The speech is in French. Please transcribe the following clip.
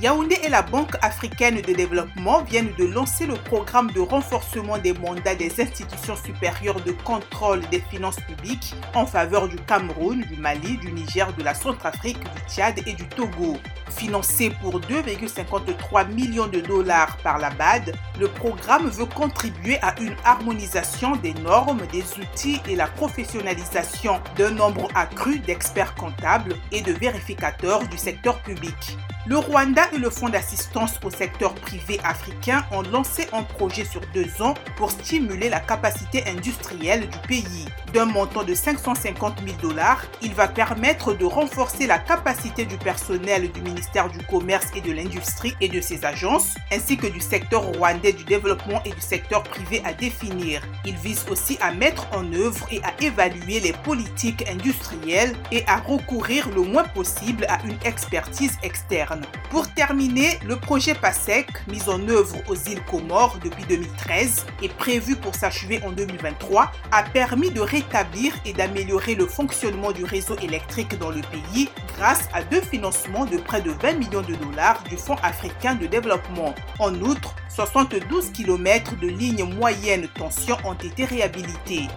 Yaoundé et la Banque africaine de développement viennent de lancer le programme de renforcement des mandats des institutions supérieures de contrôle des finances publiques en faveur du Cameroun, du Mali, du Niger, de la Centrafrique, du Tchad et du Togo. Financé pour 2,53 millions de dollars par la BAD, le programme veut contribuer à une harmonisation des normes, des outils et la professionnalisation d'un nombre accru d'experts comptables et de vérificateurs du secteur public. Le Rwanda et le Fonds d'assistance au secteur privé africain ont lancé un projet sur deux ans pour stimuler la capacité industrielle du pays. D'un montant de 550 000 dollars, il va permettre de renforcer la capacité du personnel du ministère du Commerce et de l'Industrie et de ses agences, ainsi que du secteur rwandais du développement et du secteur privé à définir. Il vise aussi à mettre en œuvre et à évaluer les politiques industrielles et à recourir le moins possible à une expertise externe. Pour terminer, le projet PASEC, mis en œuvre aux îles Comores depuis 2013 et prévu pour s'achever en 2023, a permis de rétablir et d'améliorer le fonctionnement du réseau électrique dans le pays grâce à deux financements de près de 20 millions de dollars du Fonds africain de développement. En outre, 72 km de lignes moyenne tension ont été réhabilités.